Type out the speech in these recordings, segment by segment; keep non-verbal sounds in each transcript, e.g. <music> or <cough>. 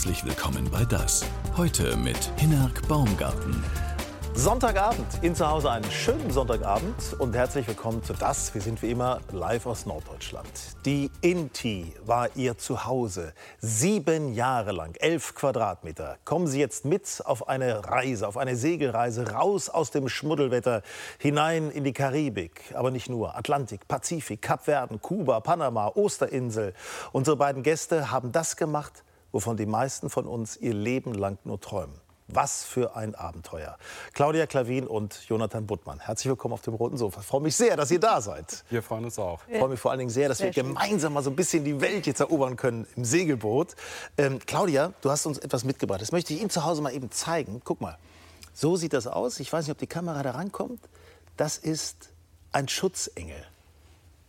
Herzlich willkommen bei Das. Heute mit Hinnerk Baumgarten. Sonntagabend, in zu Hause einen schönen Sonntagabend und herzlich willkommen zu Das. Wir sind wie immer live aus Norddeutschland. Die Inti war ihr Zuhause. Sieben Jahre lang, elf Quadratmeter. Kommen Sie jetzt mit auf eine Reise, auf eine Segelreise raus aus dem Schmuddelwetter hinein in die Karibik. Aber nicht nur. Atlantik, Pazifik, Kapverden, Kuba, Panama, Osterinsel. Unsere beiden Gäste haben das gemacht, wovon die meisten von uns ihr Leben lang nur träumen. Was für ein Abenteuer. Claudia Klavin und Jonathan Buttmann. Herzlich willkommen auf dem Roten Sofa. Ich freue mich sehr, dass ihr da seid. Wir freuen uns auch. Ich freue mich vor allen Dingen sehr, dass sehr wir schön. gemeinsam mal so ein bisschen die Welt jetzt erobern können im Segelboot. Ähm, Claudia, du hast uns etwas mitgebracht. Das möchte ich Ihnen zu Hause mal eben zeigen. Guck mal, so sieht das aus. Ich weiß nicht, ob die Kamera da rankommt. Das ist ein Schutzengel.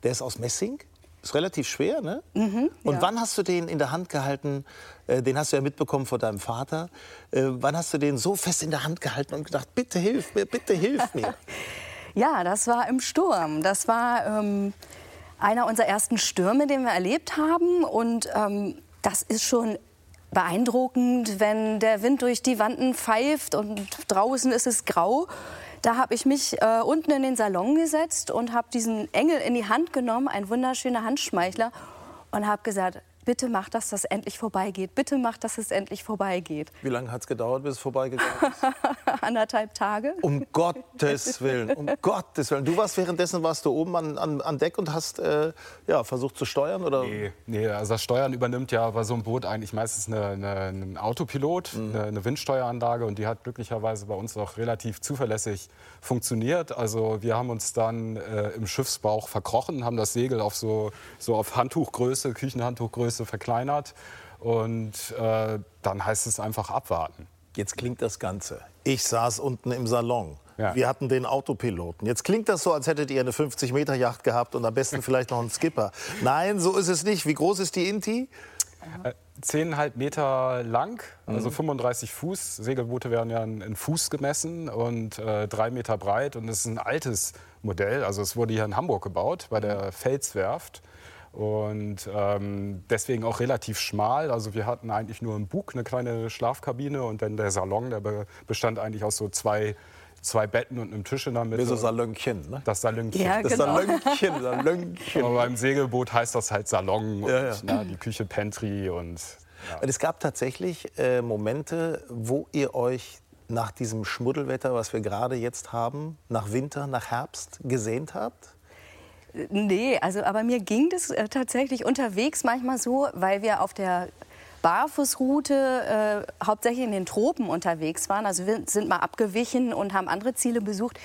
Der ist aus Messing. Ist relativ schwer, ne? Mhm, und ja. wann hast du den in der Hand gehalten? Äh, den hast du ja mitbekommen von deinem Vater. Äh, wann hast du den so fest in der Hand gehalten und gedacht, bitte hilf mir, bitte hilf mir? <laughs> ja, das war im Sturm. Das war ähm, einer unserer ersten Stürme, den wir erlebt haben. Und ähm, das ist schon beeindruckend, wenn der Wind durch die Wanden pfeift und draußen ist es grau. Da habe ich mich äh, unten in den Salon gesetzt und habe diesen Engel in die Hand genommen, ein wunderschöner Handschmeichler, und habe gesagt, bitte mach, dass das endlich vorbeigeht. Bitte mach, dass es endlich vorbeigeht. Wie lange hat es gedauert, bis es vorbeigegangen ist? <laughs> Anderthalb Tage. Um Gottes Willen, um <laughs> Gottes Willen. Du warst währenddessen warst du oben an, an, an Deck und hast äh, ja, versucht zu steuern? Oder? Nee, nee, also das Steuern übernimmt ja bei so einem Boot eigentlich meistens eine, eine, ein Autopilot, mhm. eine, eine Windsteueranlage und die hat glücklicherweise bei uns auch relativ zuverlässig funktioniert. Also wir haben uns dann äh, im Schiffsbauch verkrochen, haben das Segel auf so, so auf Handtuchgröße, Küchenhandtuchgröße Größe verkleinert. Und äh, dann heißt es einfach abwarten. Jetzt klingt das Ganze. Ich saß unten im Salon. Ja. Wir hatten den Autopiloten. Jetzt klingt das so, als hättet ihr eine 50-Meter-Yacht gehabt und am besten <laughs> vielleicht noch einen Skipper. Nein, so ist es nicht. Wie groß ist die Inti? Äh, 10,5 Meter lang, also mhm. 35 Fuß. Segelboote werden ja in, Fuß gemessen und äh, 3 Meter breit. Und es ist ein altes Modell. Also es wurde hier in Hamburg gebaut, bei der Felswerft und ähm, deswegen auch relativ schmal. Also wir hatten eigentlich nur einen Bug, eine kleine Schlafkabine und dann der Salon, der bestand eigentlich aus so zwei zwei Betten und einem Tisch in der Mitte. Wie so Salönchen, ne? Das Salönchen. Ja, das genau. Salönchen, <laughs> Salönchen. Aber beim Segelboot heißt das halt Salon ja, und ja. Na, die Küche Pantry und... Ja. Und es gab tatsächlich äh, Momente, wo ihr euch nach diesem Schmuddelwetter, was wir gerade jetzt haben, nach Winter, nach Herbst gesehnt habt? Nee, also aber mir ging das äh, tatsächlich unterwegs manchmal so, weil wir auf der Barfußroute äh, hauptsächlich in den Tropen unterwegs waren. Also wir sind mal abgewichen und haben andere Ziele besucht.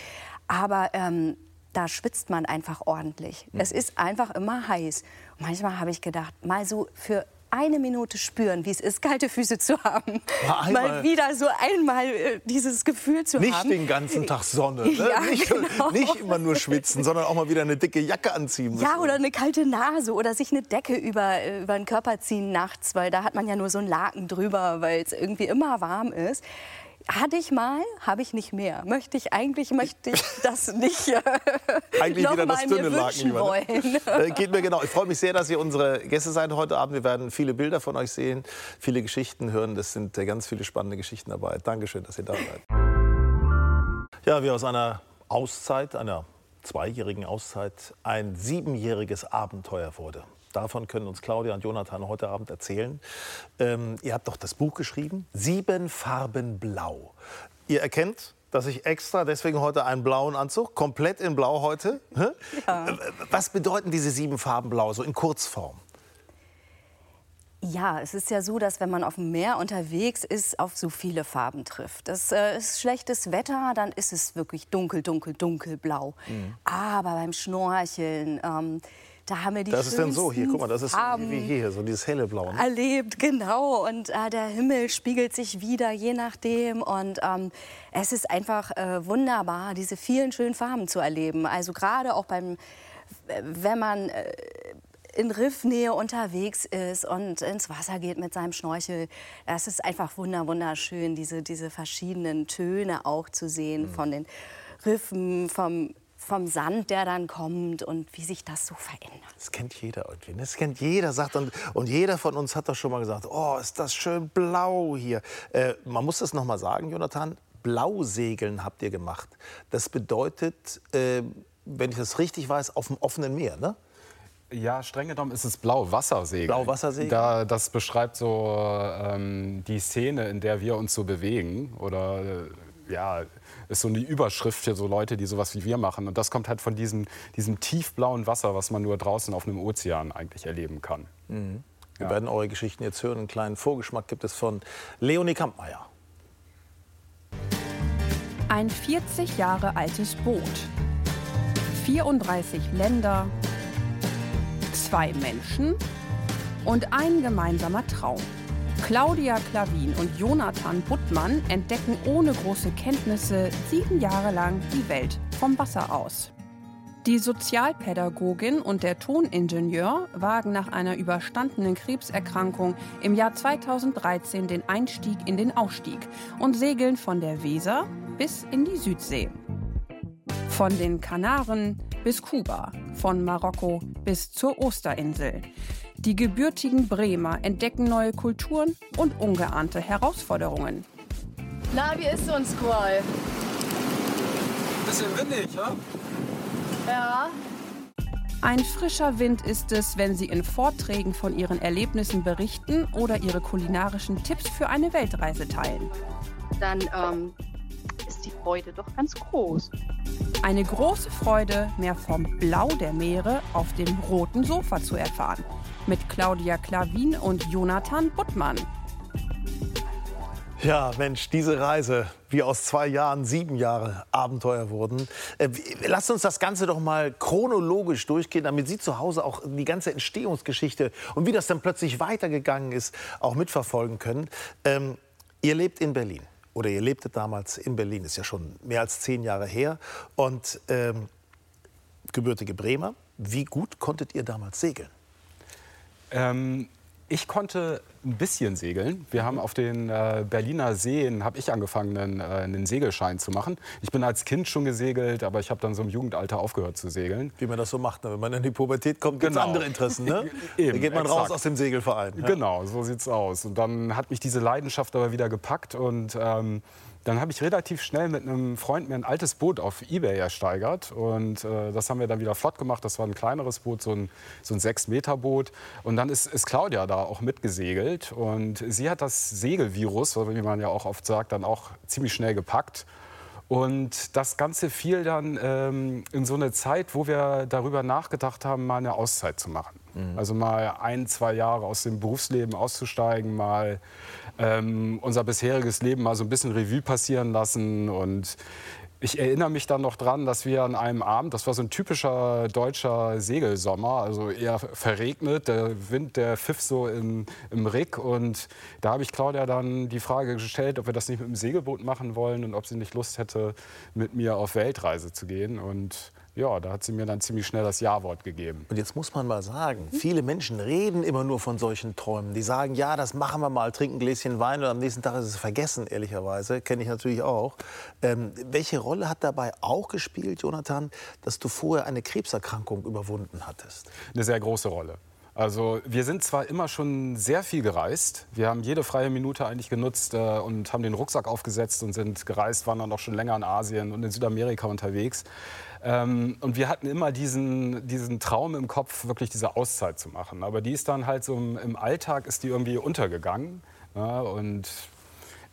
Aber ähm, da schwitzt man einfach ordentlich. Mhm. Es ist einfach immer heiß. Und manchmal habe ich gedacht, mal so für eine Minute spüren, wie es ist, kalte Füße zu haben. Mal, mal wieder so einmal äh, dieses Gefühl zu nicht haben. Nicht den ganzen Tag Sonne. Ne? Ja, nicht, genau. nicht, immer nur schwitzen, sondern auch mal wieder eine dicke Jacke anziehen müssen. Ja, oder eine kalte Nase oder sich eine Decke über, äh, über den Körper ziehen nachts, weil da hat man ja nur so einen Laken drüber, weil es irgendwie immer warm ist. Hatte ich mal, habe ich nicht mehr. Möchte ich eigentlich möchte ich <laughs> das nicht äh, eigentlich wieder das dünne Laken wollen. <laughs> Äh, geht mir genau. Ich freue mich sehr, dass ihr unsere Gäste seid heute Abend. Wir werden viele Bilder von euch sehen, viele Geschichten hören. Das sind äh, ganz viele spannende Geschichten dabei. Dankeschön, dass ihr da seid. Ja, wie aus einer Auszeit, einer zweijährigen Auszeit, ein siebenjähriges Abenteuer wurde. Davon können uns Claudia und Jonathan heute Abend erzählen. Ähm, ihr habt doch das Buch geschrieben, Sieben Farben Blau. Ihr erkennt, dass ich extra deswegen heute einen blauen Anzug, komplett in Blau heute. Ja. Was bedeuten diese sieben Farben Blau, so in Kurzform? Ja, es ist ja so, dass wenn man auf dem Meer unterwegs ist, auf so viele Farben trifft. Das äh, ist schlechtes Wetter, dann ist es wirklich dunkel, dunkel, dunkelblau. Mhm. Aber beim Schnorcheln, ähm, da haben wir die Das ist dann so, hier, guck mal, das ist wie hier, so dieses helle Blau. Ne? Erlebt, genau. Und äh, der Himmel spiegelt sich wieder, je nachdem. Und ähm, es ist einfach äh, wunderbar, diese vielen schönen Farben zu erleben. Also gerade auch beim, wenn man äh, in Riffnähe unterwegs ist und ins Wasser geht mit seinem Schnorchel. Das ist einfach wunderschön, diese, diese verschiedenen Töne auch zu sehen mhm. von den Riffen, vom vom Sand, der dann kommt und wie sich das so verändert. Das kennt jeder irgendwie. Das kennt jeder, sagt und, und jeder von uns hat doch schon mal gesagt, oh, ist das schön blau hier. Äh, man muss das noch mal sagen, Jonathan, Blausegeln habt ihr gemacht. Das bedeutet, äh, wenn ich das richtig weiß, auf dem offenen Meer, ne? Ja, streng genommen ist es Blauwassersegeln. Blauwassersegeln? Da, das beschreibt so ähm, die Szene, in der wir uns so bewegen. Oder äh, ja, ist so eine Überschrift für so Leute, die sowas wie wir machen. Und das kommt halt von diesem, diesem tiefblauen Wasser, was man nur draußen auf einem Ozean eigentlich erleben kann. Wir Ja. werden eure Geschichten jetzt hören. Einen kleinen Vorgeschmack gibt es von Leonie Kampmeier. Ein 40 Jahre altes Boot. 34 Länder, zwei Menschen und ein gemeinsamer Traum. Claudia Klavin und Jonathan Buttmann entdecken ohne große Kenntnisse sieben Jahre lang die Welt vom Wasser aus. Die Sozialpädagogin und der Toningenieur wagen nach einer überstandenen Krebserkrankung im Jahr 2013 den Einstieg in den Ausstieg und segeln von der Weser bis in die Südsee. Von den Kanaren bis Kuba, von Marokko bis zur Osterinsel. Die gebürtigen Bremer entdecken neue Kulturen und ungeahnte Herausforderungen. Na, wie ist uns Squall? Bisschen windig, ja? Ja. Ein frischer Wind ist es, wenn Sie in Vorträgen von Ihren Erlebnissen berichten oder Ihre kulinarischen Tipps für eine Weltreise teilen. dann ähm, ist die Freude doch ganz groß. Eine große Freude, mehr vom Blau der Meere auf dem roten Sofa zu erfahren. Mit Claudia Klavin und Jonathan Buttmann. Ja, Mensch, diese Reise, wie aus zwei Jahren sieben Jahre Abenteuer wurden. Äh, lasst uns das Ganze doch mal chronologisch durchgehen, damit Sie zu Hause auch die ganze Entstehungsgeschichte und wie das dann plötzlich weitergegangen ist, auch mitverfolgen können. Ähm, ihr lebt in Berlin oder ihr lebtet damals in Berlin, ist ja schon mehr als zehn Jahre her. Und ähm, gebürtige Bremer, wie gut konntet ihr damals segeln? Ähm, ich konnte ein bisschen segeln. Wir haben auf den äh, Berliner Seen, habe ich angefangen, einen, äh, einen Segelschein zu machen. Ich bin als Kind schon gesegelt, aber ich habe dann so im Jugendalter aufgehört zu segeln. Wie man das so macht, ne? wenn man in die Pubertät kommt, gibt es Genau. andere Interessen. Ne? <laughs> Eben, da geht man raus exakt. aus dem Segelverein. Ja? Genau, so sieht's aus. Und dann hat mich diese Leidenschaft aber wieder gepackt und ähm, dann habe ich relativ schnell mit einem Freund mir ein altes Boot auf Ebay ersteigert und äh, das haben wir dann wieder flott gemacht. Das war ein kleineres Boot, so ein, so ein 6-Meter-Boot. Und dann ist, ist Claudia da auch mitgesegelt und sie hat das Segelvirus, wie man ja auch oft sagt, dann auch ziemlich schnell gepackt. Und das Ganze fiel dann ähm, in so eine Zeit, wo wir darüber nachgedacht haben, mal eine Auszeit zu machen. Also mal ein, zwei Jahre aus dem Berufsleben auszusteigen, mal ähm, unser bisheriges Leben mal so ein bisschen Revue passieren lassen. Und ich erinnere mich dann noch dran, dass wir an einem Abend, das war so ein typischer deutscher Segelsommer, also eher verregnet, der Wind, der pfiff so im, im Rick. Und da habe ich Claudia dann die Frage gestellt, ob wir das nicht mit dem Segelboot machen wollen und ob sie nicht Lust hätte, mit mir auf Weltreise zu gehen. Und ja, da hat sie mir dann ziemlich schnell das Ja-Wort gegeben. Und jetzt muss man mal sagen, viele Menschen reden immer nur von solchen Träumen. Die sagen, ja, das machen wir mal, trinken ein Gläschen Wein und am nächsten Tag ist es vergessen, ehrlicherweise. Kenne ich natürlich auch. Ähm, welche Rolle hat dabei auch gespielt, Jonathan, dass du vorher eine Krebserkrankung überwunden hattest? eine sehr große Rolle. Also wir sind zwar immer schon sehr viel gereist. Wir haben jede freie Minute eigentlich genutzt äh, und haben den Rucksack aufgesetzt und sind gereist, waren dann auch schon länger in Asien und in Südamerika unterwegs. Ähm, und wir hatten immer diesen, diesen Traum im Kopf, wirklich diese Auszeit zu machen. Aber die ist dann halt so im, im Alltag ist die irgendwie untergegangen. Ja, und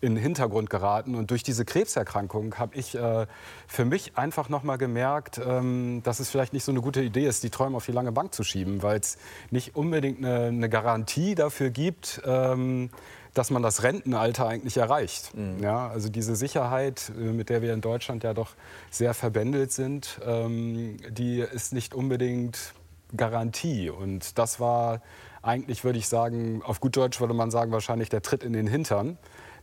in den Hintergrund geraten. Und durch diese Krebserkrankung habe ich äh, für mich einfach noch mal gemerkt, ähm, dass es vielleicht nicht so eine gute Idee ist, die Träume auf die lange Bank zu schieben, weil es nicht unbedingt eine, eine Garantie dafür gibt, ähm, dass man das Rentenalter eigentlich erreicht. Ja, also diese Sicherheit, äh, mit der wir in Deutschland ja doch sehr verbändelt sind, ähm, die ist nicht unbedingt Garantie. Und das war eigentlich, würde ich sagen, auf gut Deutsch würde man sagen, wahrscheinlich der Tritt in den Hintern.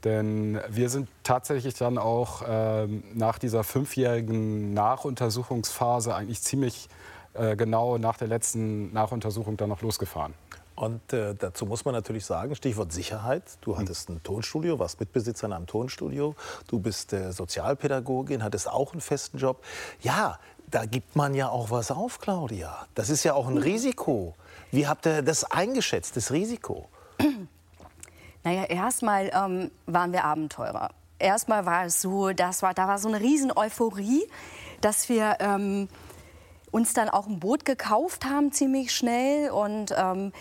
Denn wir sind tatsächlich dann auch ähm, nach dieser fünfjährigen Nachuntersuchungsphase eigentlich ziemlich äh, genau nach der letzten Nachuntersuchung dann noch losgefahren. Und äh, dazu muss man natürlich sagen, Stichwort Sicherheit. Du hattest ein Tonstudio, warst Mitbesitzer in einem Tonstudio. Du bist äh, Sozialpädagogin, hattest auch einen festen Job. Ja, da gibt man ja auch was auf, Claudia. Das ist ja auch ein Risiko. Wie habt ihr das eingeschätzt, das Risiko? <clears throat> Naja, erstmal ähm, waren wir Abenteurer. Erstmal war es so, das war, da war so eine riesen Euphorie, dass wir ähm, uns dann auch ein Boot gekauft haben ziemlich schnell und ähm,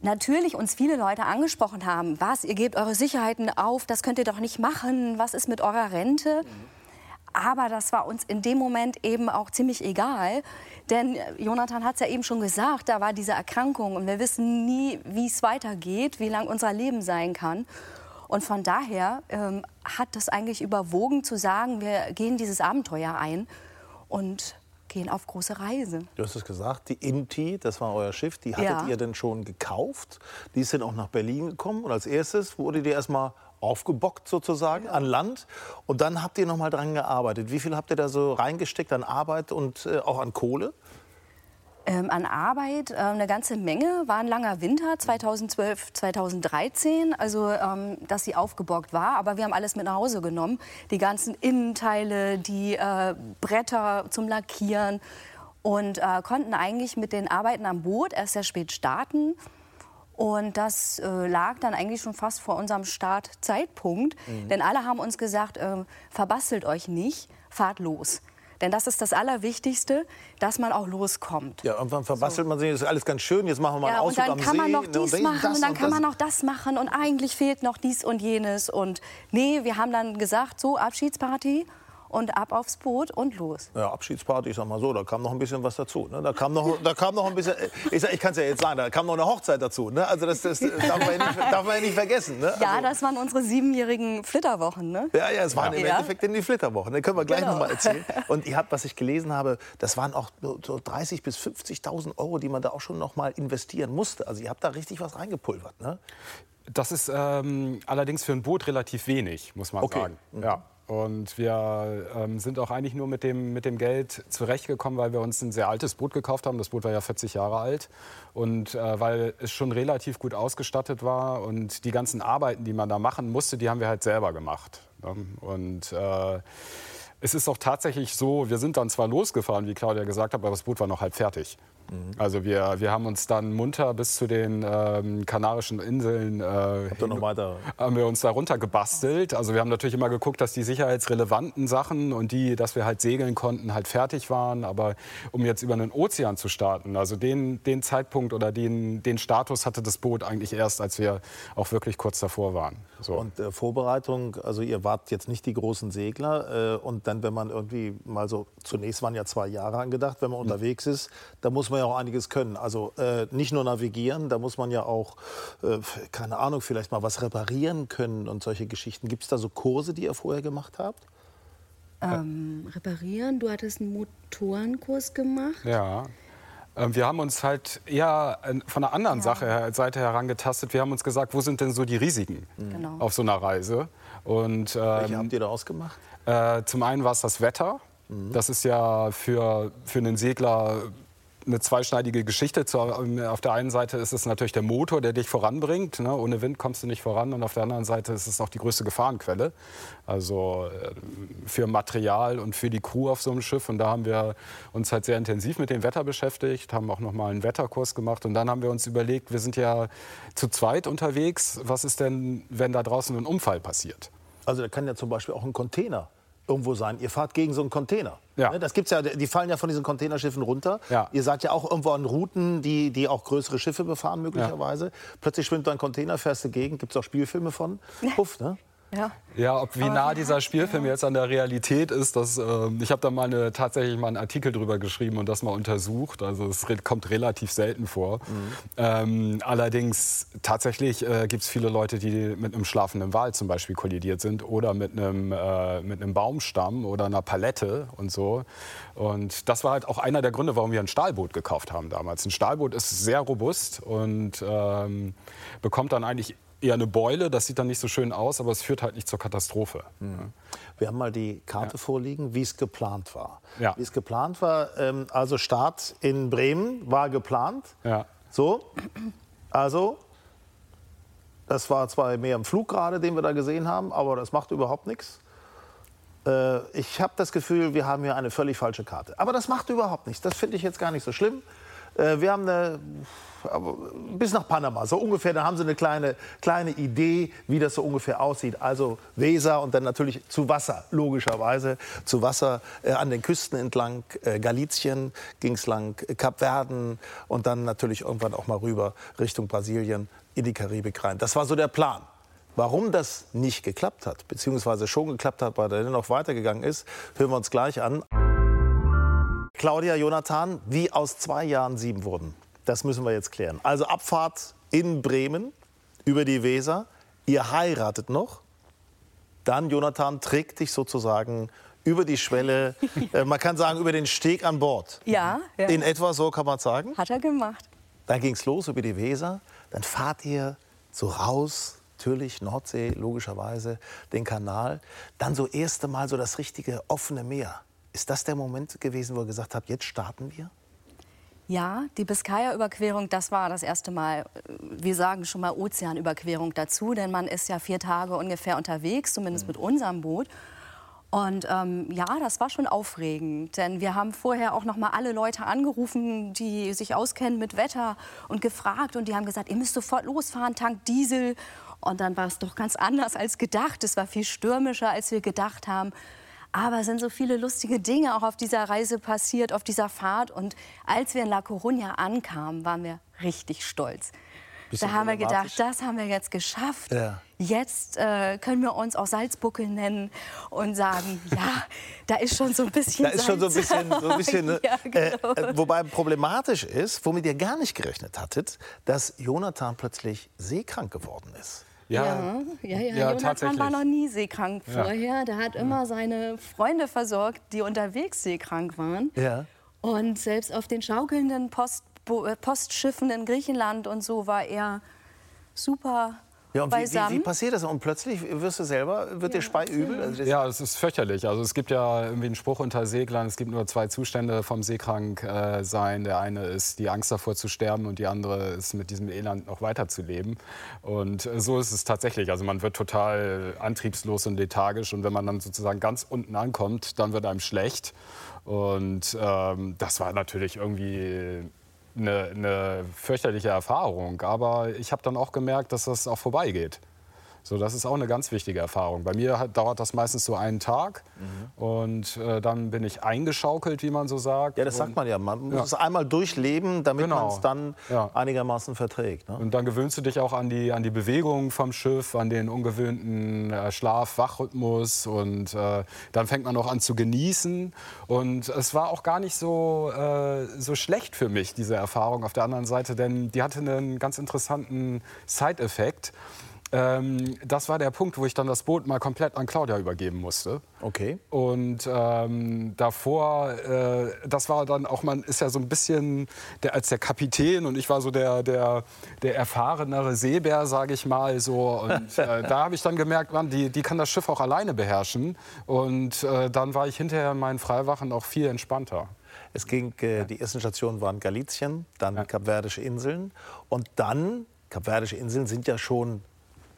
natürlich uns viele Leute angesprochen haben, was, ihr gebt eure Sicherheiten auf, das könnt ihr doch nicht machen, was ist mit eurer Rente? Aber das war uns in dem Moment eben auch ziemlich egal, denn Jonathan hat es ja eben schon gesagt, da war diese Erkrankung und wir wissen nie, wie es weitergeht, wie lang unser Leben sein kann. Und von daher ähm, hat das eigentlich überwogen zu sagen, wir gehen dieses Abenteuer ein und gehen auf große Reise. Du hast es gesagt, die Inti, das war euer Schiff, die hattet Ja. ihr denn schon gekauft? Die ist dann auch nach Berlin gekommen und als erstes wurde die erstmal aufgebockt sozusagen an Land und dann habt ihr noch mal dran gearbeitet. Wie viel habt ihr da so reingesteckt an Arbeit und äh, auch an Kohle? Ähm, an Arbeit äh, eine ganze Menge. War ein langer Winter 2012, 2013, also ähm, dass sie aufgebockt war. Aber wir haben alles mit nach Hause genommen. Die ganzen Innenteile, die äh, Bretter zum Lackieren und äh, konnten eigentlich mit den Arbeiten am Boot erst sehr spät starten. Und das äh, lag dann eigentlich schon fast vor unserem Startzeitpunkt. Denn alle haben uns gesagt, äh, verbastelt euch nicht, fahrt los. Denn das ist das Allerwichtigste, dass man auch loskommt. Ja, irgendwann verbastelt man sich, das ist alles ganz schön, jetzt machen wir mal einen Ja, und Ausflug dann am kann See. man noch dies dann machen das und dann und kann man noch das machen und eigentlich fehlt noch dies und jenes. Und nee, wir haben dann gesagt, so Abschiedsparty und ab aufs Boot und los. Ja, Abschiedsparty, ich sag mal so, da kam noch ein bisschen was dazu. Ne? Da, kam noch, da kam noch ein bisschen, ich, ich kann es ja jetzt sagen, da kam noch eine Hochzeit dazu. Ne? Also das, das <laughs> darf, man ja nicht, darf man ja nicht vergessen. Ne? Ja, also, das waren unsere siebenjährigen Flitterwochen. Ne? Ja, ja, es waren im Ja. Endeffekt in die Flitterwochen. Da können wir gleich Genau. noch mal erzählen. <laughs> Und ihr habt, was ich gelesen habe, das waren auch so 30.000 bis 50.000 Euro, die man da auch schon noch mal investieren musste. Also ihr habt da richtig was reingepulvert. Ne? Das ist ähm, allerdings für ein Boot relativ wenig, muss man Okay. sagen. Ja. Und wir ähm, sind auch eigentlich nur mit dem, mit dem Geld zurechtgekommen, weil wir uns ein sehr altes Boot gekauft haben. Das Boot war ja 40 Jahre alt. Und äh, weil es schon relativ gut ausgestattet war und die ganzen Arbeiten, die man da machen musste, die haben wir halt selber gemacht. ne? Und äh, es ist auch tatsächlich so, wir sind dann zwar losgefahren, wie Claudia gesagt hat, aber das Boot war noch halb fertig. Also wir, wir haben uns dann munter bis zu den ähm, Kanarischen Inseln äh, weiter? haben wir uns da runter gebastelt. Also wir haben natürlich immer geguckt, dass die sicherheitsrelevanten Sachen und die, dass wir halt segeln konnten, halt fertig waren. Aber um jetzt über einen Ozean zu starten, also den, den Zeitpunkt oder den, den Status hatte das Boot eigentlich erst, als wir auch wirklich kurz davor waren. So. Und äh, Vorbereitung, also ihr wart jetzt nicht die großen Segler. Äh, und dann, wenn man irgendwie mal so, zunächst waren ja zwei Jahre angedacht, wenn man unterwegs ist, da muss man ja auch einiges können. Also äh, nicht nur navigieren, da muss man ja auch, äh, keine Ahnung, vielleicht mal was reparieren können und solche Geschichten. Gibt es da so Kurse, die ihr vorher gemacht habt? Ähm, reparieren, du hattest einen Motorenkurs gemacht. Ja. Ähm, Wir haben uns halt eher äh, von einer anderen Sache, her- Seite herangetastet. Wir haben uns gesagt, wo sind denn so die Risiken Genau. auf so einer Reise? Und Welche ähm, habt ihr da ausgemacht? Äh, zum einen war es das Wetter. Das ist ja für, für einen Segler eine zweischneidige Geschichte. Zur, auf der einen Seite ist es natürlich der Motor, der dich voranbringt. Ne? Ohne Wind kommst du nicht voran. Und auf der anderen Seite ist es auch die größte Gefahrenquelle. Also äh, für Material und für die Crew auf so einem Schiff. Und da haben wir uns halt sehr intensiv mit dem Wetter beschäftigt, haben auch noch mal einen Wetterkurs gemacht. Und dann haben wir uns überlegt, wir sind ja zu zweit unterwegs. Was ist denn, wenn da draußen ein Unfall passiert? Also da kann ja zum Beispiel auch ein Container irgendwo sein. Ihr fahrt gegen so einen Container. Ja. Ne, Das gibt's ja, die fallen ja von diesen Containerschiffen runter. Ja. Ihr seid ja auch irgendwo an Routen, die, die auch größere Schiffe befahren möglicherweise. Plötzlich schwimmt da ein Container, fährst du gegen. Gibt es auch Spielfilme von? Puff, ne? Ja. Ja, ob wie nah dieser Spielfilm jetzt an der Realität ist, das, ähm, ich habe da mal eine, tatsächlich mal einen Artikel drüber geschrieben und das mal untersucht. Also es re kommt relativ selten vor. Ähm, allerdings tatsächlich äh, gibt es viele Leute, die mit einem schlafenden Wal zum Beispiel kollidiert sind oder mit einem, äh, mit einem Baumstamm oder einer Palette und so. Und das war halt auch einer der Gründe, warum wir ein Stahlboot gekauft haben damals. Ein Stahlboot ist sehr robust und ähm, bekommt dann eigentlich eher eine Beule. Das sieht dann nicht so schön aus, aber es führt halt nicht zur Katastrophe. Wir haben mal die Karte vorliegen, wie es geplant war. Ja. Wie es geplant war, ähm, also Start in Bremen war geplant. Ja. So, also, das war zwar mehr im Flug gerade, den wir da gesehen haben, aber das macht überhaupt nichts. Äh, ich habe das Gefühl, wir haben hier eine völlig falsche Karte. Aber das macht überhaupt nichts. Das finde ich jetzt gar nicht so schlimm. Äh, wir haben eine, aber bis nach Panama, so ungefähr, da haben sie eine kleine, kleine Idee, wie das so ungefähr aussieht. Also Weser und dann natürlich zu Wasser, logischerweise. Zu Wasser äh, an den Küsten entlang, äh, Galizien ging es lang, äh, Kapverden und dann natürlich irgendwann auch mal rüber Richtung Brasilien in die Karibik rein. Das war so der Plan. Warum das nicht geklappt hat, beziehungsweise schon geklappt hat, weil er dennoch weitergegangen ist, hören wir uns gleich an. Claudia, Jonathan, wie aus zwei Jahren sieben wurden, das müssen wir jetzt klären. Also Abfahrt in Bremen über die Weser, ihr heiratet noch, dann Jonathan trägt dich sozusagen über die Schwelle, <laughs> äh, man kann sagen über den Steg an Bord. Ja, ja. In etwa so kann man sagen. hat er gemacht. Dann ging es los über die Weser. Dann fahrt ihr so raus, natürlich Nordsee, logischerweise, den Kanal. Dann so erste Mal so das richtige offene Meer. Ist das der Moment gewesen, wo ihr gesagt habt, jetzt starten wir? Ja, die Biskaya-Überquerung, das war das erste Mal, äh, wir sagen schon mal Ozeanüberquerung dazu, denn man ist ja vier Tage ungefähr unterwegs, zumindest mit unserem Boot. Und ähm, ja, das war schon aufregend, denn wir haben vorher auch noch mal alle Leute angerufen, die sich auskennen mit Wetter und gefragt und die haben gesagt, ihr müsst sofort losfahren, Tank Diesel. Und dann war es doch ganz anders als gedacht. Es war viel stürmischer, als wir gedacht haben. Aber es sind so viele lustige Dinge auch auf dieser Reise passiert, auf dieser Fahrt. Und als wir in La Coruña ankamen, waren wir richtig stolz. Bisschen da haben wir gedacht, das haben wir jetzt geschafft. Ja. Jetzt äh, können wir uns auch Salzbuckel nennen und sagen, <laughs> ja, da ist schon so ein bisschen Da ist schon so ein bisschen, so ein bisschen ne? <laughs> ja, genau. äh, äh, wobei problematisch ist, womit ihr gar nicht gerechnet hattet, dass Jonathan plötzlich seekrank geworden ist. Ja, ja, ja, Ja, Jonathan tatsächlich. war noch nie seekrank Ja. vorher. Der hat immer seine Freunde versorgt, die unterwegs seekrank waren. Ja. Und selbst auf den schaukelnden Post, äh, Postschiffen in Griechenland und so war er super Ja, und wie, wie, wie passiert das? Und plötzlich wirst du selber, wird dir speiübel? Also das- Ja, es ist fürchterlich. Also es gibt ja irgendwie einen Spruch unter Seglern, es gibt nur zwei Zustände vom Seekrank äh, sein. Der eine ist die Angst davor zu sterben und die andere ist mit diesem Elend noch weiterzuleben. Und äh, so ist es tatsächlich. Also man wird total antriebslos und lethargisch und wenn man dann sozusagen ganz unten ankommt, dann wird einem schlecht. Und ähm, das war natürlich irgendwie eine, eine fürchterliche Erfahrung. Aber ich habe dann auch gemerkt, dass das auch vorbeigeht. So, das ist auch eine ganz wichtige Erfahrung. Bei mir hat, dauert das meistens so einen Tag und äh, dann bin ich eingeschaukelt, wie man so sagt. ja, das sagt man ja. Man muss es einmal durchleben, damit Genau. man es dann Ja. einigermaßen verträgt. Ne? Und dann gewöhnst du dich auch an die, an die Bewegung vom Schiff, an den ungewöhnten äh, Schlaf-Wach-Rhythmus und äh, dann fängt man auch an zu genießen. Und es war auch gar nicht so, äh, so schlecht für mich, diese Erfahrung auf der anderen Seite, denn die hatte einen ganz interessanten Side-Effekt. Ähm, das war der Punkt, wo ich dann das Boot mal komplett an Claudia übergeben musste. Okay. Und ähm, davor, äh, das war dann auch, man ist ja so ein bisschen der, als der Kapitän und ich war so der, der, der erfahrenere Seebär, sage ich mal so. Und <laughs> äh, da habe ich dann gemerkt, man, die, die kann das Schiff auch alleine beherrschen. Und äh, dann war ich hinterher in meinen Freiwachen auch viel entspannter. Es ging, äh, die ersten Stationen waren Galizien, dann Kapverdische Inseln und dann, Kapverdische Inseln sind ja schon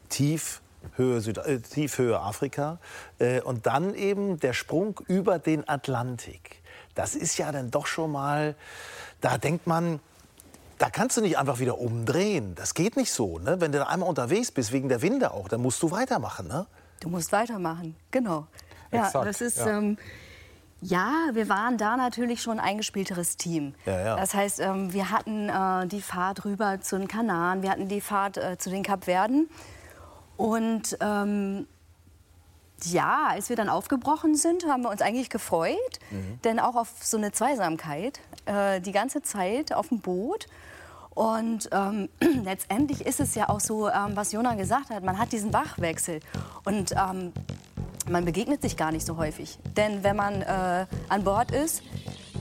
tief Höhe, Süd äh, Tiefhöhe Afrika äh, und dann eben der Sprung über den Atlantik. Das ist ja dann doch schon mal, da denkt man, da kannst du nicht einfach wieder umdrehen. Das geht nicht so. Ne? Wenn du da einmal unterwegs bist, wegen der Winde auch, dann musst du weitermachen. Ne? Du musst weitermachen, genau. Ja, Exakt, das ist. ja. Ähm, ja, wir waren da natürlich schon ein eingespielteres Team. Ja, ja. Das heißt, ähm, wir hatten äh, die Fahrt rüber zu den Kanaren, wir hatten die Fahrt äh, zu den Kapverden. Und ähm, ja, als wir dann aufgebrochen sind, haben wir uns eigentlich gefreut, denn auch auf so eine Zweisamkeit äh, die ganze Zeit auf dem Boot. Und ähm, <clears throat> letztendlich ist es ja auch so, ähm, was Jona gesagt hat, man hat diesen Wachwechsel und ähm, man begegnet sich gar nicht so häufig. Denn wenn man äh, an Bord ist,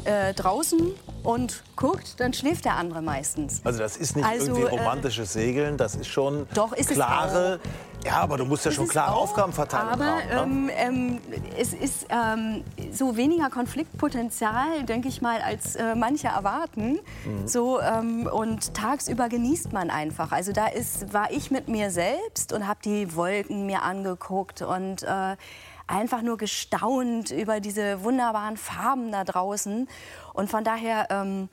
äh, draußen und guckt, dann schläft der andere meistens. Also das ist nicht Also, irgendwie äh, romantisches Segeln, das ist schon Doch, ist klare, Ja, aber du musst ja schon klare Aufgabenverteilung Aber haben. Ne? ähm, ähm, es ist ähm, so weniger Konfliktpotenzial, denke ich mal, als äh, manche erwarten. Mhm. So, ähm, und tagsüber genießt man einfach. Also da ist, war ich mit mir selbst und habe die Wolken mir angeguckt und äh, einfach nur gestaunt über diese wunderbaren Farben da draußen. Und von daher... Ähm,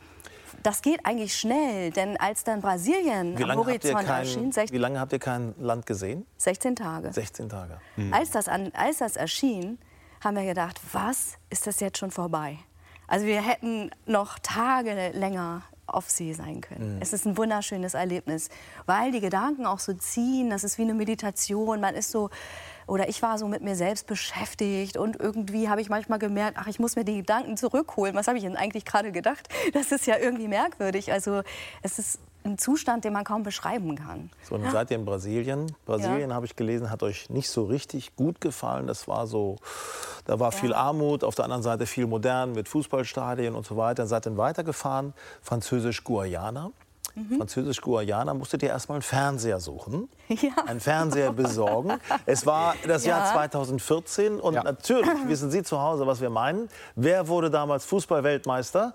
das geht eigentlich schnell, denn als dann Brasilien wie, am Horizont kein, erschien, wie lange habt ihr kein Land gesehen? 16 Tage. 16 Tage. Als, das an, als das erschien, haben wir gedacht, was ist das jetzt schon vorbei? Also wir hätten noch Tage länger auf See sein können. Es ist ein wunderschönes Erlebnis, weil die Gedanken auch so ziehen. Das ist wie eine Meditation. Man ist so, oder ich war so mit mir selbst beschäftigt und irgendwie habe ich manchmal gemerkt, ach, ich muss mir die Gedanken zurückholen. Was habe ich denn eigentlich gerade gedacht? <laughs> Das ist ja irgendwie merkwürdig. Also es ist ein Zustand, den man kaum beschreiben kann. So, dann seid ihr in Brasilien. Brasilien, habe ich gelesen, hat euch nicht so richtig gut gefallen. Das war so, da war viel Armut, auf der anderen Seite viel modern mit Fußballstadien und so weiter. Dann seid ihr weitergefahren, Französisch-Guayana. Französisch-Guayana musstet ihr erstmal einen Fernseher suchen, <laughs> Ja. einen Fernseher besorgen. Es war das Jahr Ja. 2014 und Ja. natürlich wissen Sie zu Hause, was wir meinen. Wer wurde damals Fußballweltmeister?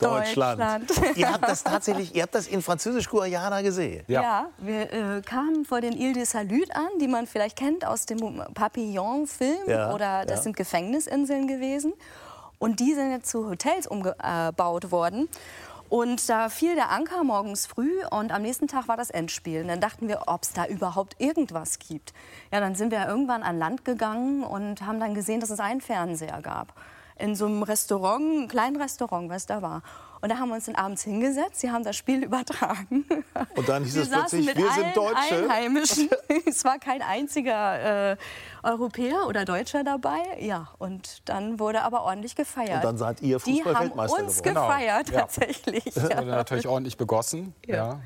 Deutschland. Deutschland. <laughs> ihr habt das <laughs> tatsächlich, ihr habt das in Französisch-Guayana gesehen. Ja. Ja, wir äh, kamen vor den Ile de Salut an, die man vielleicht kennt aus dem Papillon-Film. Ja, oder das ja. sind Gefängnisinseln gewesen. Und die sind jetzt zu Hotels umgebaut worden. Und da fiel der Anker morgens früh und am nächsten Tag war das Endspiel. Und dann dachten wir, ob es da überhaupt irgendwas gibt. Ja, dann sind wir irgendwann an Land gegangen und haben dann gesehen, dass es einen Fernseher gab. In so einem Restaurant, einem kleinen Restaurant, was da war. Und da haben wir uns dann abends hingesetzt, sie haben das Spiel <laughs> übertragen. Und dann hieß wir es plötzlich, mit wir sind Deutsche. Einheimischen. <laughs> es war kein einziger äh, Europäer oder Deutscher dabei. Ja, und dann wurde aber ordentlich gefeiert. Und dann seid ihr Die haben Fußball-Weltmeister uns geworden. gefeiert, Genau, ja. tatsächlich. Das <laughs> wurde natürlich ordentlich begossen. Ja. Ja.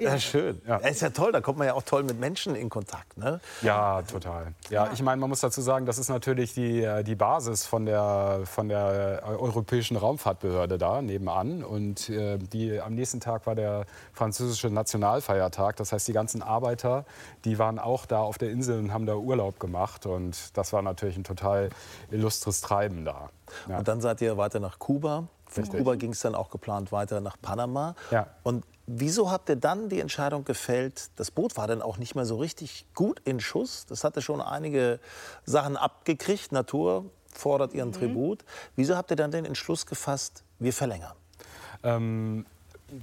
Ja, schön. Ja. Ist ja toll, da kommt man ja auch toll mit Menschen in Kontakt. Ne? Ja, total. Ja, ich meine, man muss dazu sagen, das ist natürlich die, äh, die Basis von der, von der äh, Europäischen Raumfahrtbehörde da nebenan. Und äh, die, am nächsten Tag war der französische Nationalfeiertag. Das heißt, die ganzen Arbeiter, die waren auch da auf der Insel und haben da Urlaub gemacht. Und das war natürlich ein total illustres Treiben da. Ja. Und dann seid ihr weiter nach Kuba. Von. Kuba ging es dann auch geplant weiter nach Panama. Ja. Und wieso habt ihr dann die Entscheidung gefällt, das Boot war dann auch nicht mehr so richtig gut in Schuss. Das hatte schon einige Sachen abgekriegt. Natur fordert ihren Tribut. Wieso habt ihr dann den Entschluss gefasst, wir verlängern? Ähm,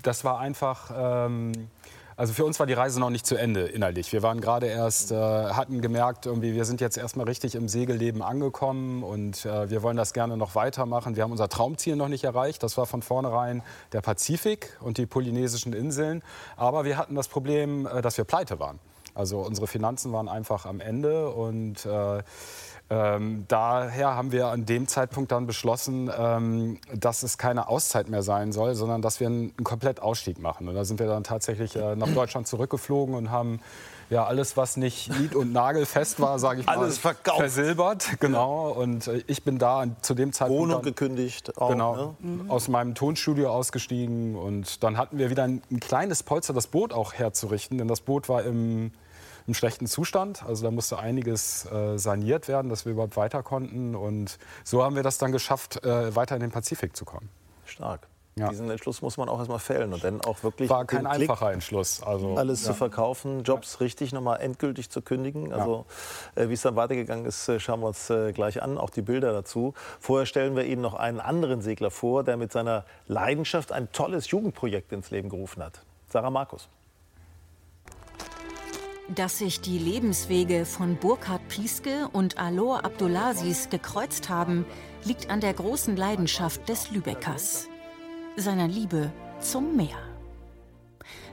das war einfach. Ähm, also für uns war die Reise noch nicht zu Ende innerlich. Wir waren gerade erst, äh, hatten gemerkt, irgendwie, wir sind jetzt erstmal richtig im Segelleben angekommen und äh, wir wollen das gerne noch weitermachen. Wir haben unser Traumziel noch nicht erreicht. Das war von vornherein der Pazifik und die polynesischen Inseln. Aber wir hatten das Problem, äh, dass wir pleite waren. Also unsere Finanzen waren einfach am Ende und äh, ähm, daher haben wir an dem Zeitpunkt dann beschlossen, ähm, dass es keine Auszeit mehr sein soll, sondern dass wir einen, einen Komplettausstieg machen. Und da sind wir dann tatsächlich äh, nach Deutschland zurückgeflogen und haben ja alles, was nicht nied- und nagelfest war, sage ich mal, Alles verkauft. versilbert. Genau. Und äh, ich bin da zu dem Zeitpunkt Wohnung dann, gekündigt. Auch, Genau, Ne? aus meinem Tonstudio ausgestiegen und dann hatten wir wieder ein, ein kleines Polster, das Boot auch herzurichten, denn das Boot war im, im schlechten Zustand. Also da musste einiges äh, saniert werden, dass wir überhaupt weiter konnten und so haben wir das dann geschafft, äh, weiter in den Pazifik zu kommen. Stark. Ja. Diesen Entschluss muss man auch erstmal fällen und dann auch wirklich War kein Klick, einfacher Entschluss. Also, alles ja. zu verkaufen, Jobs richtig nochmal endgültig zu kündigen. Also äh, wie es dann weitergegangen ist, äh, schauen wir uns äh, gleich an, auch die Bilder dazu. Vorher stellen wir Ihnen noch einen anderen Segler vor, der mit seiner Leidenschaft ein tolles Jugendprojekt ins Leben gerufen hat. Sarah Markus. Dass sich die Lebenswege von Burkhard Pieske und Alor Abdulaziz gekreuzt haben, liegt an der großen Leidenschaft des Lübeckers, seiner Liebe zum Meer.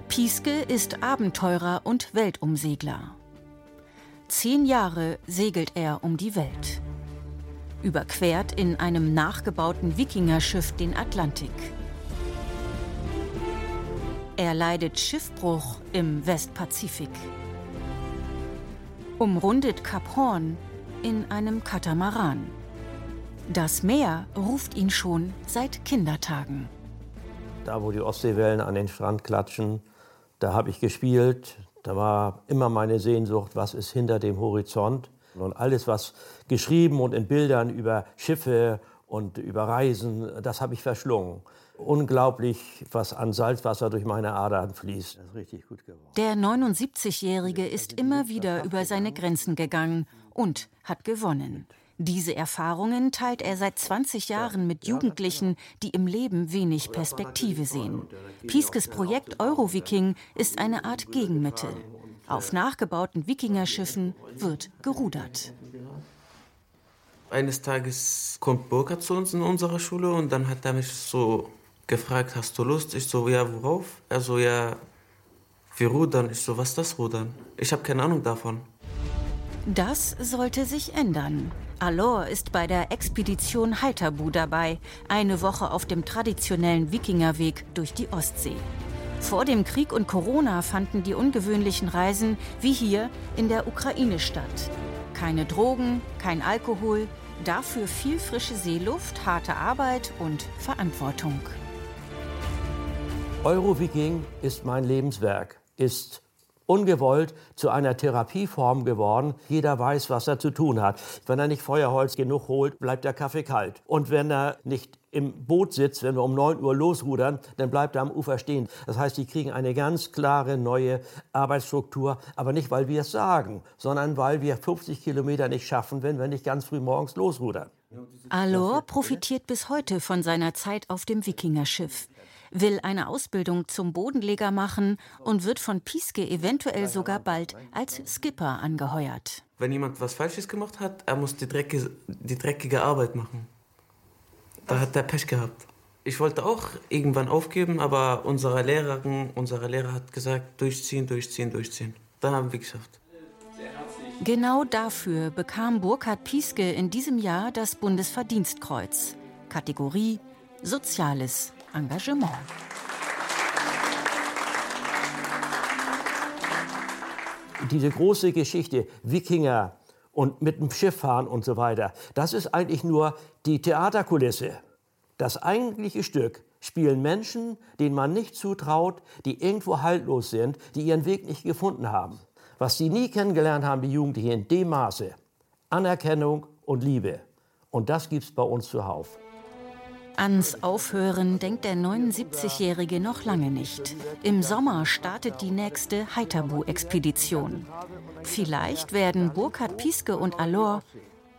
Pieske ist Abenteurer und Weltumsegler. Zehn Jahre segelt er um die Welt. Überquert in einem nachgebauten Wikingerschiff den Atlantik. Er leidet Schiffbruch im Westpazifik umrundet Kap Horn in einem Katamaran. Das Meer ruft ihn schon seit Kindertagen. Da, wo die Ostseewellen an den Strand klatschen, da habe ich gespielt. Da war immer meine Sehnsucht, was ist hinter dem Horizont. Und alles, was geschrieben und in Bildern über Schiffe und über Reisen, das habe ich verschlungen. Unglaublich, was an Salzwasser durch meine Adern fließt. Das ist richtig gut geworden. Der 79-Jährige ist immer wieder über seine Grenzen gegangen und hat gewonnen. Diese Erfahrungen teilt er seit 20 Jahren mit Jugendlichen, die im Leben wenig Perspektive sehen. Pieskes Projekt Euroviking ist eine Art Gegenmittel. Auf nachgebauten Wikingerschiffen wird gerudert. Eines Tages kommt Burkhard zu uns in unserer Schule und dann hat er mich so gefragt, hast du Lust? Ich so, ja, worauf? Er so, ja, wir rudern. Ich so, was ist das Rudern? Ich habe keine Ahnung davon. Das sollte sich ändern. Alor ist bei der Expedition Heiterbu dabei, eine Woche auf dem traditionellen Wikingerweg durch die Ostsee. Vor dem Krieg und Corona fanden die ungewöhnlichen Reisen wie hier in der Ukraine statt. Keine Drogen, kein Alkohol, dafür viel frische Seeluft, harte Arbeit und Verantwortung. Euroviking ist mein Lebenswerk, ist ungewollt zu einer Therapieform geworden. Jeder weiß, was er zu tun hat. Wenn er nicht Feuerholz genug holt, bleibt der Kaffee kalt. Und wenn er nicht im Boot sitzt, wenn wir um 9 Uhr losrudern, dann bleibt er am Ufer stehen. Das heißt, die kriegen eine ganz klare neue Arbeitsstruktur, aber nicht, weil wir es sagen, sondern weil wir 50 Kilometer nicht schaffen, wenn wir nicht ganz früh morgens losrudern. Alor profitiert bis heute von seiner Zeit auf dem Wikingerschiff will eine Ausbildung zum Bodenleger machen und wird von Pieske eventuell sogar bald als Skipper angeheuert. Wenn jemand was Falsches gemacht hat, er muss die, Drecke, die dreckige Arbeit machen. Da hat er Pech gehabt. Ich wollte auch irgendwann aufgeben, aber unsere Lehrerin, unsere Lehrer hat gesagt, durchziehen, durchziehen, durchziehen. Dann haben wir geschafft. Genau dafür bekam Burkhard Pieske in diesem Jahr das Bundesverdienstkreuz. Kategorie Soziales Engagement. Diese große Geschichte, Wikinger und mit dem Schiff fahren und so weiter, das ist eigentlich nur die Theaterkulisse. Das eigentliche Stück spielen Menschen, denen man nicht zutraut, die irgendwo haltlos sind, die ihren Weg nicht gefunden haben. Was sie nie kennengelernt haben, die Jugendlichen, in dem Maße. Anerkennung und Liebe. Und das gibt es bei uns zuhauf. Ans Aufhören denkt der 79-Jährige noch lange nicht. Im Sommer startet die nächste Haithabu-Expedition. Vielleicht werden Burkhard Pieske und Alor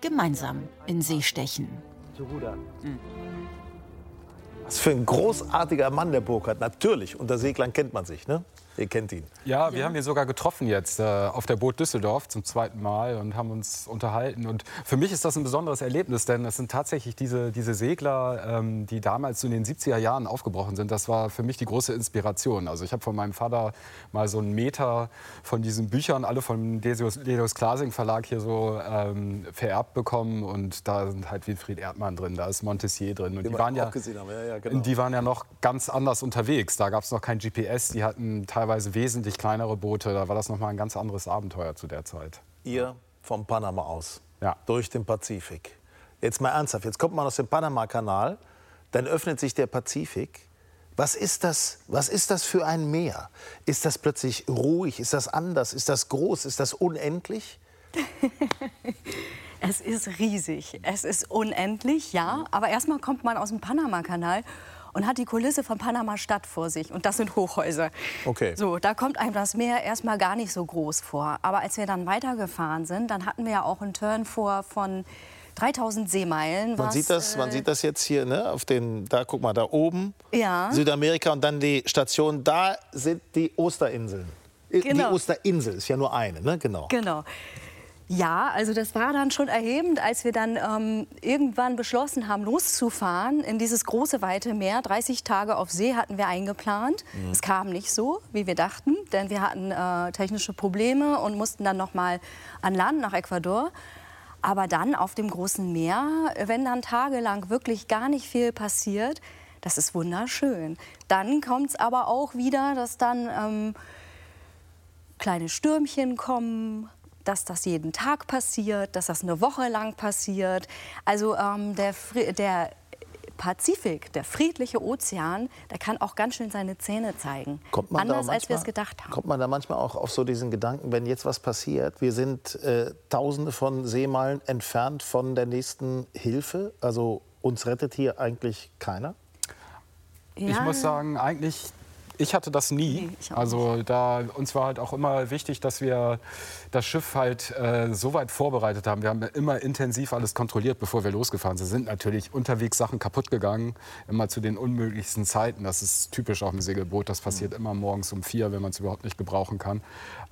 gemeinsam in See stechen. Was für ein großartiger Mann, der Burkhard. Natürlich, unter Seglern kennt man sich, ne? Ihr kennt ihn. Ja, wir ja. haben ihn sogar getroffen jetzt äh, auf der Boot Düsseldorf zum zweiten Mal und haben uns unterhalten. Und für mich ist das ein besonderes Erlebnis, denn es sind tatsächlich diese, diese Segler, ähm, die damals in den 70er Jahren aufgebrochen sind. Das war für mich die große Inspiration. Also ich habe von meinem Vater mal so einen Meter von diesen Büchern, alle vom Deus Klasing Verlag hier so ähm, vererbt bekommen. Und da sind halt Wilfried Erdmann drin, da ist Montessier drin. Und die, die waren ja, ja, ja genau. die waren ja noch ganz anders unterwegs. Da gab es noch kein GPS, die hatten teilweise teilweise wesentlich kleinere Boote. Da war das noch mal ein ganz anderes Abenteuer zu der Zeit. Ihr vom Panama aus, ja. durch den Pazifik. Jetzt mal ernsthaft, jetzt kommt man aus dem Panama-Kanal, dann öffnet sich der Pazifik. Was ist, das, was ist das für ein Meer? Ist das plötzlich ruhig? Ist das anders? Ist das groß? Ist das unendlich? <laughs> es ist riesig. Es ist unendlich, ja. Aber erstmal kommt man aus dem Panama-Kanal und hat die Kulisse von Panama Stadt vor sich. Und das sind Hochhäuser. Okay. So, da kommt einem das Meer erstmal gar nicht so groß vor. Aber als wir dann weitergefahren sind, dann hatten wir ja auch einen Turn vor von 3000 Seemeilen. Man, was, sieht das, man äh, sieht das jetzt hier, ne? Auf den, da guck mal, da oben. Ja. Südamerika und dann die Station. Da sind die Osterinseln. Genau. Die Osterinsel ist ja nur eine, ne? Genau. Genau. Ja, also das war dann schon erhebend, als wir dann ähm, irgendwann beschlossen haben, loszufahren in dieses große, weite Meer. 30 Tage auf See hatten wir eingeplant. Mhm. Es kam nicht so, wie wir dachten, denn wir hatten äh, technische Probleme und mussten dann noch mal an Land nach Ecuador. Aber dann auf dem großen Meer, wenn dann tagelang wirklich gar nicht viel passiert, das ist wunderschön. Dann kommt es aber auch wieder, dass dann ähm, kleine Stürmchen kommen, dass das jeden Tag passiert, dass das eine Woche lang passiert. Also ähm, der, der Pazifik, der friedliche Ozean, der kann auch ganz schön seine Zähne zeigen. Anders als wir es gedacht haben. Kommt man da manchmal auch auf so diesen Gedanken, wenn jetzt was passiert, wir sind äh, tausende von Seemeilen entfernt von der nächsten Hilfe, also uns rettet hier eigentlich keiner? Ja. Ich muss sagen, eigentlich ich hatte das nie. Nee, also da uns war halt auch immer wichtig, dass wir das Schiff halt äh, so weit vorbereitet haben. Wir haben immer intensiv alles kontrolliert, bevor wir losgefahren sind. Sind natürlich unterwegs Sachen kaputt gegangen, immer zu den unmöglichsten Zeiten. Das ist typisch auf dem Segelboot. Das passiert mhm. immer morgens um vier, wenn man es überhaupt nicht gebrauchen kann.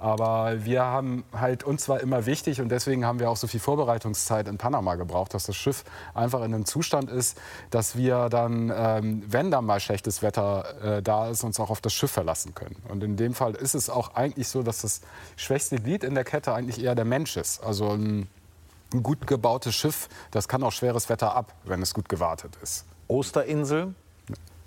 Aber wir haben halt uns war immer wichtig und deswegen haben wir auch so viel Vorbereitungszeit in Panama gebraucht, dass das Schiff einfach in einem Zustand ist, dass wir dann, ähm, wenn da mal schlechtes Wetter äh, da ist, uns auch auf das Schiff verlassen können. Und in dem Fall ist es auch eigentlich so, dass das schwächste Glied in der Kette eigentlich eher der Mensch ist. Also ein, ein gut gebautes Schiff, das kann auch schweres Wetter ab, wenn es gut gewartet ist. Osterinsel,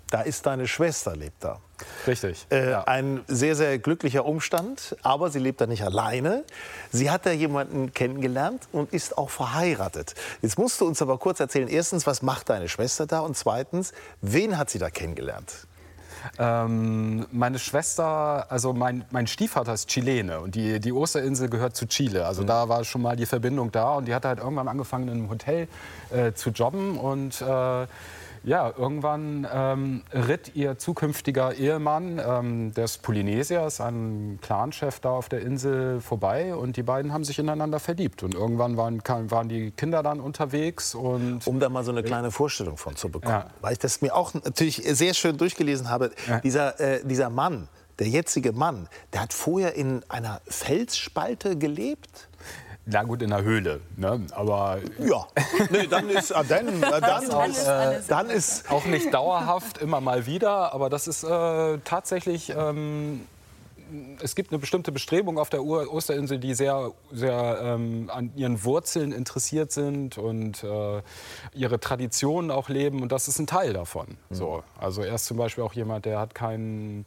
da ist deine Schwester, lebt da. Richtig. Äh, ja. Ein sehr, sehr glücklicher Umstand, aber sie lebt da nicht alleine. Sie hat da jemanden kennengelernt und ist auch verheiratet. Jetzt musst du uns aber kurz erzählen, erstens, was macht deine Schwester da und zweitens, wen hat sie da kennengelernt? Ähm, meine Schwester, also mein, mein Stiefvater ist Chilene und die, die Osterinsel gehört zu Chile. Also mhm. da war schon mal die Verbindung da und die hat halt irgendwann angefangen in einem Hotel äh, zu jobben und äh, ja, irgendwann ähm, ritt ihr zukünftiger Ehemann, ähm, der ist Polynesier, ist ein Clanchef da auf der Insel vorbei und die beiden haben sich ineinander verliebt. Und irgendwann waren, waren die Kinder dann unterwegs. Und um da mal so eine kleine Vorstellung von zu bekommen, ja. weil ich das mir auch natürlich sehr schön durchgelesen habe. Ja. Dieser, äh, dieser Mann, der jetzige Mann, der hat vorher in einer Felsspalte gelebt. Na gut, in der Höhle. Ne? Aber ja, nee, dann ist äh, dann, äh, <laughs> dann, äh, dann ist auch nicht dauerhaft immer mal wieder, aber das ist äh, tatsächlich. Ähm, es gibt eine bestimmte Bestrebung auf der Osterinsel, die sehr, sehr ähm, an ihren Wurzeln interessiert sind und äh, ihre Traditionen auch leben. Und das ist ein Teil davon. Mhm. So. Also er ist zum Beispiel auch jemand, der hat keinen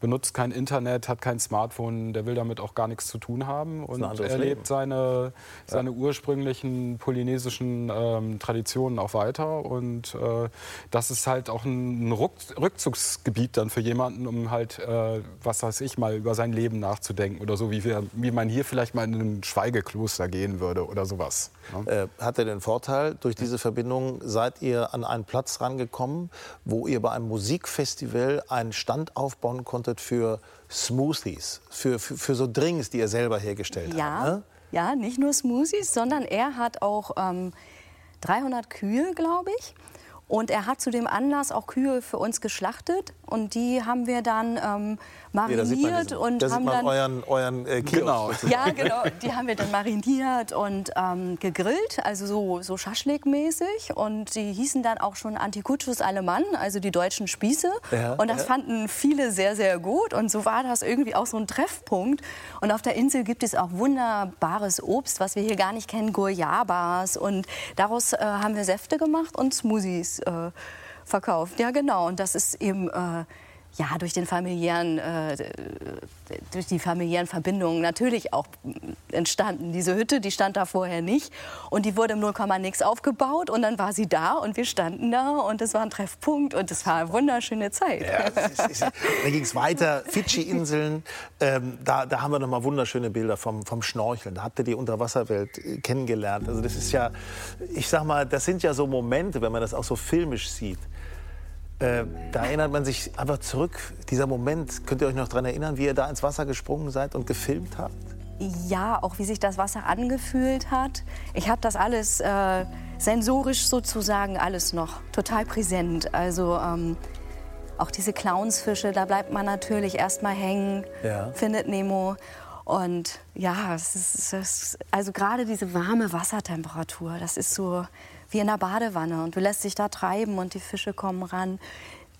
benutzt kein Internet, hat kein Smartphone, der will damit auch gar nichts zu tun haben und er lebt seine, seine ja. ursprünglichen polynesischen ähm, Traditionen auch weiter und äh, das ist halt auch ein Ruck Rückzugsgebiet dann für jemanden, um halt, äh, was weiß ich, mal über sein Leben nachzudenken oder so, wie, wir, wie man hier vielleicht mal in ein Schweigekloster gehen würde oder sowas. Ne? Äh, hat er den Vorteil, durch diese Verbindung seid ihr an einen Platz rangekommen, wo ihr bei einem Musikfestival einen Stand aufbauen konntet, für Smoothies, für, für, für so Drinks, die er selber hergestellt ja, hat. Ne? Ja, nicht nur Smoothies, sondern er hat auch ähm, 300 Kühe, glaube ich. Und er hat zu dem Anlass auch Kühe für uns geschlachtet und die haben wir dann ähm, mariniert ja, und haben dann euren, euren äh, genau. Ja, genau. Die haben wir dann mariniert und ähm, gegrillt, also so, so Schaschlik-mäßig. Und die hießen dann auch schon Antikutschus Alemann, also die deutschen Spieße. Ja, und das ja. fanden viele sehr, sehr gut. Und so war das irgendwie auch so ein Treffpunkt. Und auf der Insel gibt es auch wunderbares Obst, was wir hier gar nicht kennen, Guayabas. Und daraus äh, haben wir Säfte gemacht und Smoothies verkauft. Ja, genau. Und das ist eben äh, ja, durch, den familiären, äh, durch die familiären Verbindungen natürlich auch entstanden. Diese Hütte, die stand da vorher nicht und die wurde im 0, nix aufgebaut und dann war sie da und wir standen da und es war ein Treffpunkt und es war eine wunderschöne Zeit. Ja, dann ging es weiter, Fidschi-Inseln, ähm, da, da haben wir noch mal wunderschöne Bilder vom, vom Schnorcheln. Da habt ihr die Unterwasserwelt äh, kennengelernt. Also das ist ja, ich sag mal, das sind ja so Momente, wenn man das auch so filmisch sieht. Äh, da erinnert man sich einfach zurück, dieser Moment. Könnt ihr euch noch daran erinnern, wie ihr da ins Wasser gesprungen seid und gefilmt habt? Ja, auch wie sich das Wasser angefühlt hat. Ich habe das alles äh, sensorisch sozusagen alles noch total präsent. Also ähm, auch diese Clownsfische, da bleibt man natürlich erstmal hängen, ja. findet Nemo. Und ja, es ist, es ist, also gerade diese warme Wassertemperatur, das ist so wie in einer Badewanne. Und du lässt dich da treiben und die Fische kommen ran.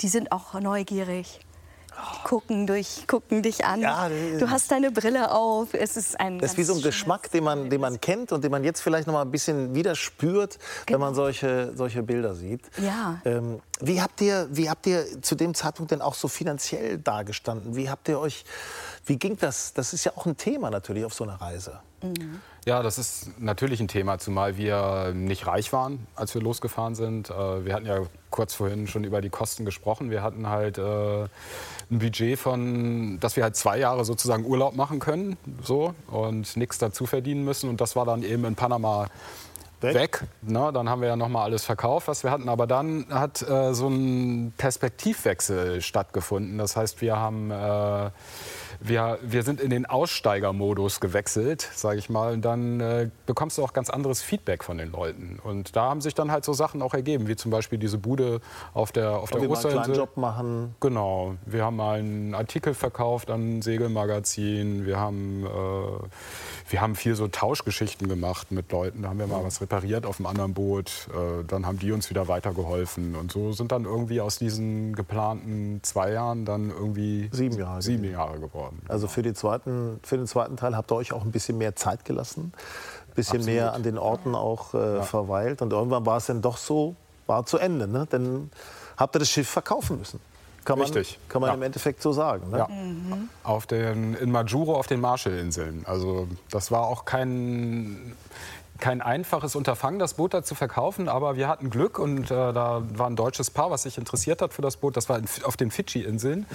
Die sind auch neugierig. Die gucken, durch, gucken dich an. Ja, du hast deine Brille auf. Es ist ein das ist wie so ein Geschmack, den man, den man kennt und den man jetzt vielleicht noch mal ein bisschen wieder spürt, genau. wenn man solche, solche Bilder sieht. Ja. Ähm, wie, habt ihr, wie habt ihr zu dem Zeitpunkt denn auch so finanziell dagestanden? Wie habt ihr euch, wie ging das? Das ist ja auch ein Thema natürlich auf so einer Reise. Mhm. Ja, das ist natürlich ein Thema, zumal wir nicht reich waren, als wir losgefahren sind. Äh, wir hatten ja kurz vorhin schon über die Kosten gesprochen. Wir hatten halt äh, ein Budget von, dass wir halt zwei Jahre sozusagen Urlaub machen können so, und nichts dazu verdienen müssen. Und das war dann eben in Panama weg. weg. Na, dann haben wir ja noch mal alles verkauft, was wir hatten. Aber dann hat äh, so ein Perspektivwechsel stattgefunden. Das heißt, wir haben äh, wir, wir sind in den Aussteigermodus gewechselt, sage ich mal. Und dann äh, bekommst du auch ganz anderes Feedback von den Leuten. Und da haben sich dann halt so Sachen auch ergeben, wie zum Beispiel diese Bude auf der auf der Osterinsel. einen Job machen. Genau. Wir haben mal einen Artikel verkauft an ein Segelmagazin. Wir haben, äh, wir haben viel so Tauschgeschichten gemacht mit Leuten. Da haben wir mal was repariert auf einem anderen Boot. Äh, dann haben die uns wieder weitergeholfen. Und so sind dann irgendwie aus diesen geplanten zwei Jahren dann irgendwie sieben Jahre, sieben Jahre geworden worden. Also für, die zweiten, für den zweiten Teil habt ihr euch auch ein bisschen mehr Zeit gelassen, ein bisschen Absolut. mehr an den Orten auch äh, ja. verweilt. Und irgendwann war es dann doch so, war zu Ende. Ne? Dann habt ihr das Schiff verkaufen müssen. Kann man, Richtig. Kann man ja. im Endeffekt so sagen. Ne? Ja. Mhm. Auf den, in Majuro auf den Marshallinseln. Also das war auch kein kein einfaches Unterfangen, das Boot da zu verkaufen, aber wir hatten Glück und äh, da war ein deutsches Paar, was sich interessiert hat für das Boot. Das war in, auf den Fidschi-Inseln. Mhm.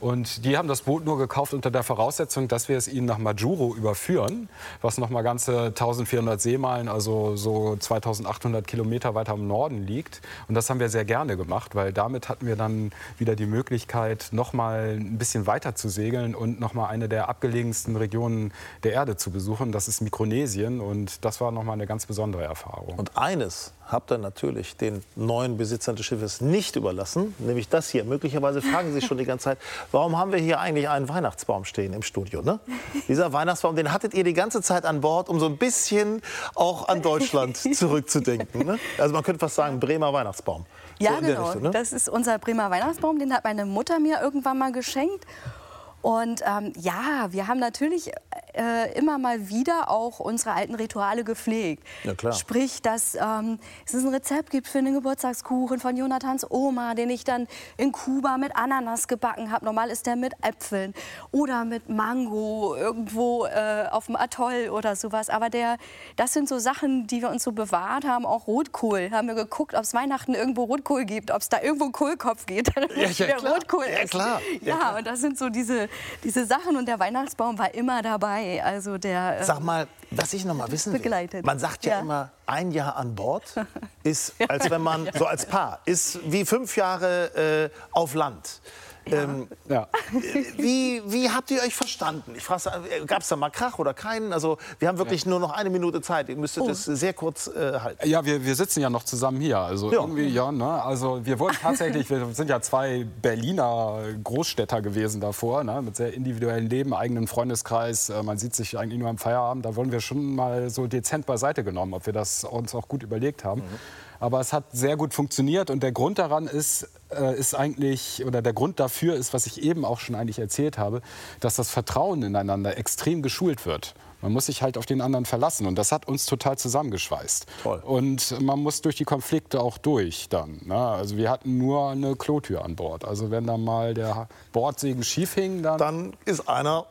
Und die haben das Boot nur gekauft unter der Voraussetzung, dass wir es ihnen nach Majuro überführen, was noch mal ganze 1400 Seemeilen, also so 2800 Kilometer weiter im Norden liegt. Und das haben wir sehr gerne gemacht, weil damit hatten wir dann wieder die Möglichkeit, noch mal ein bisschen weiter zu segeln und noch mal eine der abgelegensten Regionen der Erde zu besuchen. Das ist Mikronesien und das war noch mal nochmal eine ganz besondere Erfahrung. Und eines habt ihr natürlich den neuen Besitzern des Schiffes nicht überlassen, nämlich das hier. Möglicherweise fragen Sie sich schon die ganze Zeit, warum haben wir hier eigentlich einen Weihnachtsbaum stehen im Studio? Ne? Dieser Weihnachtsbaum, den hattet ihr die ganze Zeit an Bord, um so ein bisschen auch an Deutschland <laughs> zurückzudenken. Ne? Also man könnte fast sagen, Bremer Weihnachtsbaum. Ja, so genau. Richtung, ne? Das ist unser Bremer Weihnachtsbaum, den hat meine Mutter mir irgendwann mal geschenkt. Und ähm, ja, wir haben natürlich äh, immer mal wieder auch unsere alten Rituale gepflegt. Ja, klar. Sprich, dass ähm, es ein Rezept gibt für den Geburtstagskuchen von Jonathans Oma, den ich dann in Kuba mit Ananas gebacken habe. Normal ist der mit Äpfeln oder mit Mango irgendwo äh, auf dem Atoll oder sowas. Aber der, das sind so Sachen, die wir uns so bewahrt haben. Auch Rotkohl. Haben wir geguckt, ob es Weihnachten irgendwo Rotkohl gibt, ob es da irgendwo einen Kohlkopf gibt. Dann <laughs> ja, ja, klar. Rotkohl ja, klar. Ja, ja, und das sind so diese diese Sachen und der Weihnachtsbaum war immer dabei. Also der, ähm, Sag mal, was ich noch mal wissen will. Man sagt ja, ja, immer, ein Jahr an Bord <laughs> ist, als wenn man, so als Paar, ist wie fünf Jahre äh, auf Land. Ja. Ähm, ja. Wie, wie habt ihr euch verstanden? Ich frage, gab es da mal Krach oder keinen? Also wir haben wirklich ja. nur noch eine Minute Zeit. Ihr müsstet oh. das sehr kurz äh, halten. Ja, wir, wir sitzen ja noch zusammen hier. Also ja. irgendwie, ja, ne? Also wir wurden tatsächlich, wir sind ja zwei Berliner Großstädter gewesen davor, ne? mit sehr individuellem Leben, eigenen Freundeskreis. Äh, man sieht sich eigentlich nur am Feierabend. Da wurden wir schon mal so dezent beiseite genommen, ob wir das uns auch gut überlegt haben. Mhm. Aber es hat sehr gut funktioniert und der Grund daran ist, äh, ist eigentlich, oder der Grund dafür ist, was ich eben auch schon eigentlich erzählt habe, dass das Vertrauen ineinander extrem geschult wird. Man muss sich halt auf den anderen verlassen und das hat uns total zusammengeschweißt. Toll. Und man muss durch die Konflikte auch durch dann. Ne? Also wir hatten nur eine Klotür an Bord. Also wenn da mal der Bordsegen schief hing, dann... Dann ist einer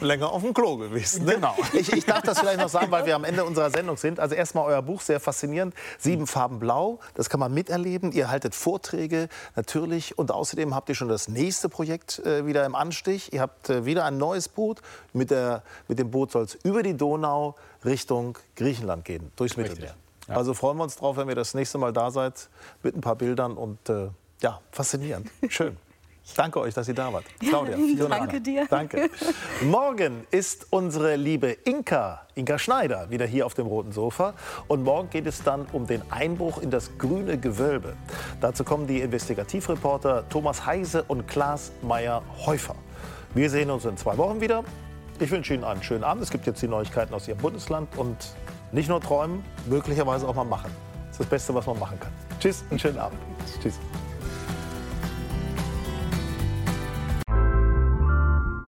länger auf dem Klo gewesen. Ne? Genau. Ich, ich, darf das vielleicht noch sagen, weil wir am Ende unserer Sendung sind. Also erstmal euer Buch, sehr faszinierend. Sieben Farben Blau, das kann man miterleben. Ihr haltet Vorträge natürlich und außerdem habt ihr schon das nächste Projekt äh, wieder im Anstich. Ihr habt äh, wieder ein neues Boot. Mit, der, mit dem Boot soll es über die Donau Richtung Griechenland gehen, durchs Mittelmeer. Ja. Also freuen wir uns drauf, wenn ihr das nächste Mal da seid mit ein paar Bildern und äh, ja, faszinierend. <laughs> Schön. Danke euch, dass ihr da wart. Claudia, <laughs> danke dir. Danke. Morgen ist unsere liebe Inka, Inka Schneider, wieder hier auf dem roten Sofa. Und morgen geht es dann um den Einbruch in das grüne Gewölbe. Dazu kommen die Investigativreporter Thomas Heise und Klaas Meyer-Häufer. Wir sehen uns in zwei Wochen wieder. Ich wünsche Ihnen einen schönen Abend. Es gibt jetzt die Neuigkeiten aus Ihrem Bundesland. Und nicht nur träumen, möglicherweise auch mal machen. Das ist das Beste, was man machen kann. Tschüss, einen schönen Abend. Tschüss.